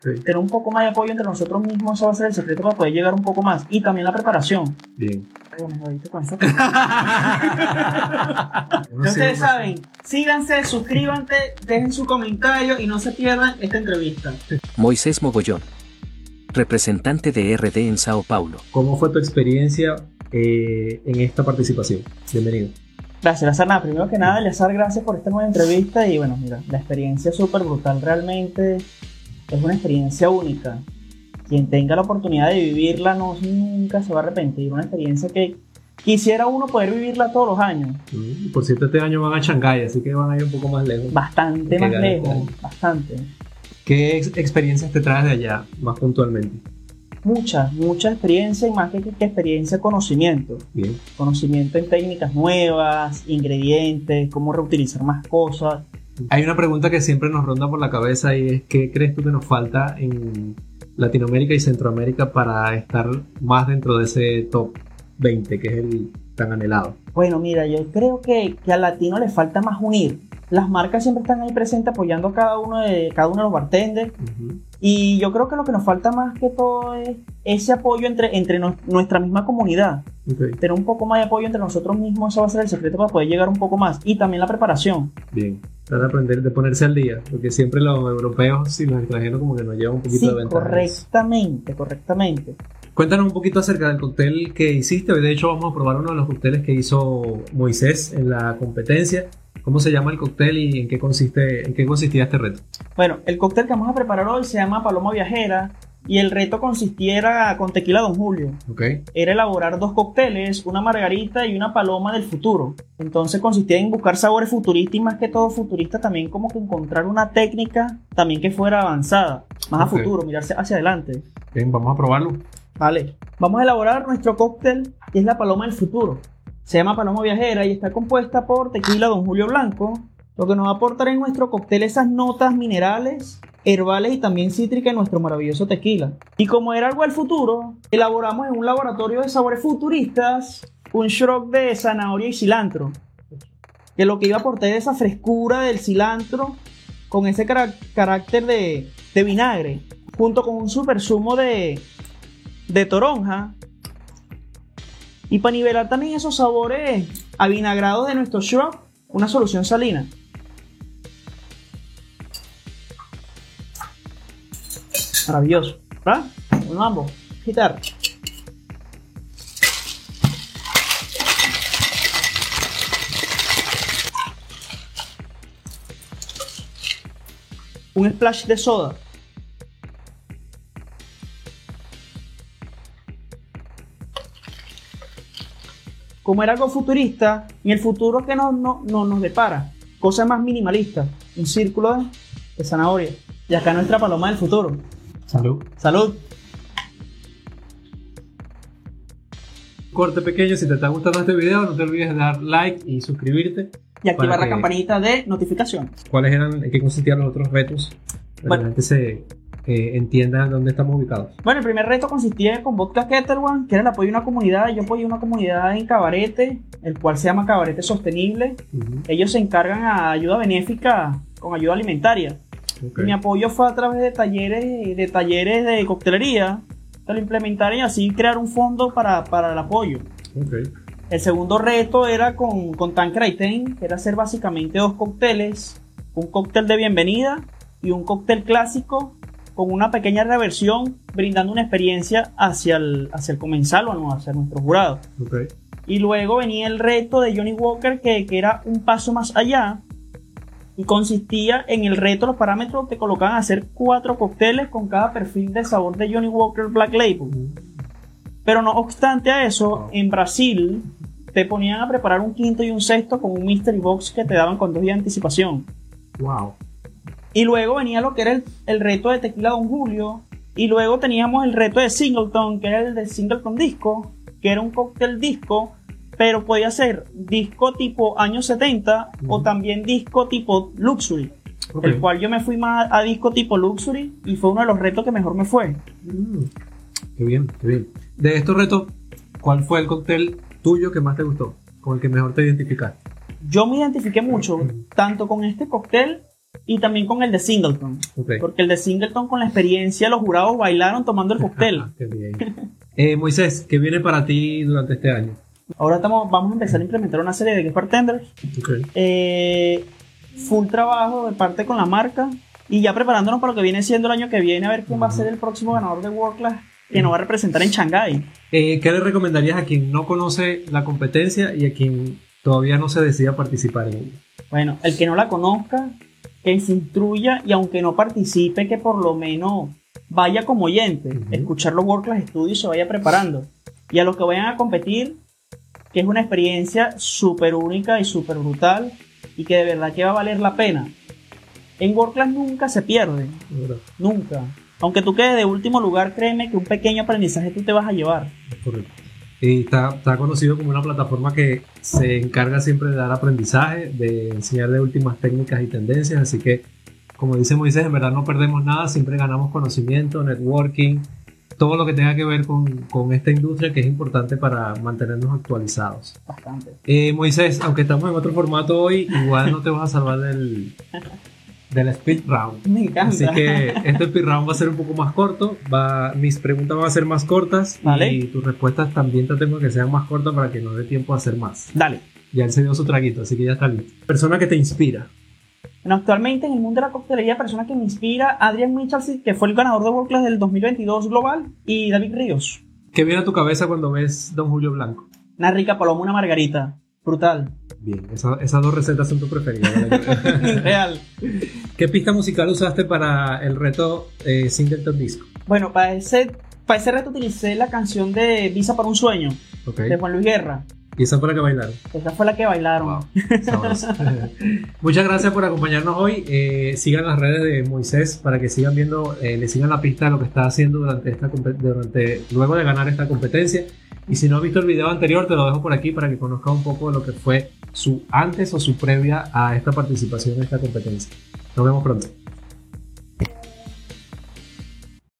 Sí. Tener un poco más de apoyo entre nosotros mismos, eso va a ser el secreto para poder llegar un poco más. Y también la preparación. Bien. Ay, me con ustedes saben, síganse, suscríbanse, dejen su comentario y no se pierdan esta entrevista. Moisés Mogollón. Representante de RD en Sao Paulo. ¿Cómo fue tu experiencia eh, en esta participación? Bienvenido. Gracias, Lazar. Nada, primero que nada, Lazar, gracias por esta nueva entrevista. Y bueno, mira, la experiencia es súper brutal. Realmente es una experiencia única. Quien tenga la oportunidad de vivirla no, nunca se va a arrepentir. Una experiencia que quisiera uno poder vivirla todos los años. Mm, Por cierto, este año van a Shanghái, así que van a ir un poco más lejos. Bastante más lejos, bastante. ¿Qué ex- experiencias te traes de allá, más puntualmente? Mucha, mucha experiencia y más que, que experiencia, conocimiento. Bien. Conocimiento en técnicas nuevas, ingredientes, cómo reutilizar más cosas. Hay una pregunta que siempre nos ronda por la cabeza y es ¿qué crees tú que nos falta en Latinoamérica y Centroamérica para estar más dentro de ese top 20 que es el tan anhelado? Bueno, mira, yo creo que, que al latino le falta más unir. Las marcas siempre están ahí presentes apoyando a cada uno de, cada uno de los bartenders. Y yo creo que lo que nos falta más que todo es ese apoyo entre, entre nuestra misma comunidad. Tener un poco más de apoyo entre nosotros mismos, eso va a ser el secreto para poder llegar un poco más. Y también la preparación. bien. Tratar de aprender, de ponerse al día, porque siempre los europeos y los extranjeros como que nos llevan un poquito Sí, de ventaja. correctamente, correctamente. Cuéntanos un poquito acerca del cóctel que hiciste. Hoy de hecho vamos a probar uno de los cócteles que hizo Moisés en la competencia. ¿Cómo se llama el cóctel y en qué consiste, en qué consistía este reto? Bueno, el cóctel que vamos a preparar hoy se llama Paloma Viajera y el reto consistiera con tequila Don Julio. Ok. Era elaborar dos cócteles, una margarita y una paloma del futuro. Entonces consistía en buscar sabores futuristas y más que todo futurista también como que encontrar una técnica también que fuera avanzada, más Ok. a futuro, mirarse hacia adelante. Bien, vamos a probarlo. Vale, vamos a elaborar nuestro cóctel que es la paloma del futuro. Se llama paloma viajera y está compuesta por tequila Don Julio Blanco, lo que nos va a aportar en nuestro cóctel esas notas minerales, herbales y también cítricas en nuestro maravilloso tequila. Y como era algo del futuro, elaboramos en un laboratorio de sabores futuristas un shrub de zanahoria y cilantro, que lo que iba a aportar esa frescura del cilantro con ese carácter de, de vinagre, junto con un super zumo de, de toronja. Y para nivelar también esos sabores avinagrados de nuestro shrub, una solución salina. Maravilloso, ¿verdad? Un mambo, quitar. Un splash de soda. como era algo futurista, en el futuro que no, no, no nos depara, cosas más minimalistas, un círculo de, de zanahoria. Y acá nuestra paloma del futuro. Salud. Salud. Corte pequeño, si te está gustando este video, no te olvides de dar like y suscribirte. Y activar la que- campanita de notificación. ¿Cuáles eran, en qué consistían los otros retos? Para que Bueno. la gente se eh, entienda dónde estamos ubicados. Bueno, el primer reto consistía con Vodka Kettle One, que era el apoyo de una comunidad. Yo apoyé una comunidad en Cabarete, el cual se llama Cabarete Sostenible. Ellos se encargan a ayuda benéfica con ayuda alimentaria. Ok. Y mi apoyo fue a través de talleres, de talleres de coctelería, que lo implementaron y así crear un fondo para, para el apoyo. Ok. El segundo reto era con, con Tanqueray Ten, que era hacer básicamente dos cócteles, un cóctel de bienvenida y un cóctel clásico con una pequeña reversión, brindando una experiencia hacia el, hacia el comensal o no, hacia nuestro jurado. Ok. Y luego venía el reto de Johnny Walker, que, que era un paso más allá. Y consistía en el reto, los parámetros te colocaban a hacer cuatro cócteles con cada perfil de sabor de Johnny Walker Black Label. Pero no obstante a eso, en Brasil te ponían a preparar un quinto y un sexto con un mystery box que te daban con dos días de anticipación. Wow. Y luego venía lo que era el, el reto de Tequila Don Julio. Y luego teníamos el reto de Singleton, que era el de Singleton Disco, que era un cóctel disco, pero podía ser disco tipo años 70 o también disco tipo Luxury. El cual yo me fui más a disco tipo Luxury y fue uno de los retos que mejor me fue. Mm. Qué bien, qué bien. De estos retos, ¿cuál fue el cóctel tuyo que más te gustó? Con el que mejor te identificaste. Yo me identifiqué mucho, tanto con este cóctel y también con el de Singleton. Porque el de Singleton, con la experiencia, los jurados bailaron tomando el cóctel. Qué bien. Eh, Moisés, ¿qué viene para ti durante este año? Ahora estamos, vamos a empezar a implementar una serie de guest bartenders. Ok. Eh, full trabajo de parte con la marca y ya preparándonos para lo que viene siendo el año que viene, a ver quién va a ser el próximo ganador de World Class que nos va a representar en Shanghai. Eh, ¿Qué le recomendarías a quien no conoce la competencia y a quien todavía no se decida participar en ella? Bueno, el que no la conozca, que se instruya y aunque no participe, que por lo menos vaya como oyente, escuchar los World Class Studios y se vaya preparando. Y a los que vayan a competir, que es una experiencia súper única y súper brutal y que de verdad que va a valer la pena. En World Class nunca se pierde, nunca. Aunque tú quedes de último lugar, créeme que un pequeño aprendizaje tú te vas a llevar. Correcto. Y está, está conocido como una plataforma que se encarga siempre de dar aprendizaje, de enseñar de últimas técnicas y tendencias, así que, como dice Moisés, en verdad no perdemos nada, siempre ganamos conocimiento, networking, todo lo que tenga que ver con, con esta industria que es importante para mantenernos actualizados. Bastante. Eh, Moisés, aunque estamos en otro formato hoy, igual no te vas a salvar del, del speed round. Me encanta. Así que este speed round va a ser un poco más corto. Va, mis preguntas van a ser más cortas Vale. y tus respuestas también te tengo que sean más cortas para que no dé tiempo a hacer más. Dale. Ya él se dio su traguito, así que ya está listo. Persona que te inspira. Bueno, actualmente en el mundo de la coctelería, persona que me inspira, Adrian Michalsi, que fue el ganador de World Class del 2022 global, y David Ríos. ¿Qué viene a tu cabeza cuando ves Don Julio Blanco? Una rica paloma, una margarita. Brutal. Bien, esa- esas dos recetas son tus preferidas. Real. ¿Qué pista musical usaste para el reto eh, Singleton Disco? Bueno, para ese, para ese reto utilicé la canción de Visa para un sueño, de Juan Luis Guerra. Y esa fue la que bailaron. Esa fue la que bailaron. Wow. Muchas gracias por acompañarnos hoy. Eh, sigan las redes de Moisés para que sigan viendo, eh, le sigan la pista de lo que está haciendo durante esta durante luego de ganar esta competencia. Y si no has visto el video anterior, te lo dejo por aquí para que conozcas un poco de lo que fue su antes o su previa a esta participación en esta competencia. Nos vemos pronto.